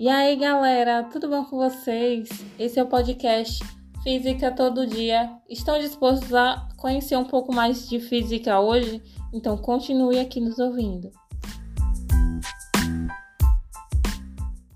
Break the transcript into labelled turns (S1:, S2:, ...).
S1: E aí, galera, tudo bom com vocês? Esse é o podcast Física Todo Dia. Estão dispostos a conhecer um pouco mais de física hoje? Então continue aqui nos ouvindo.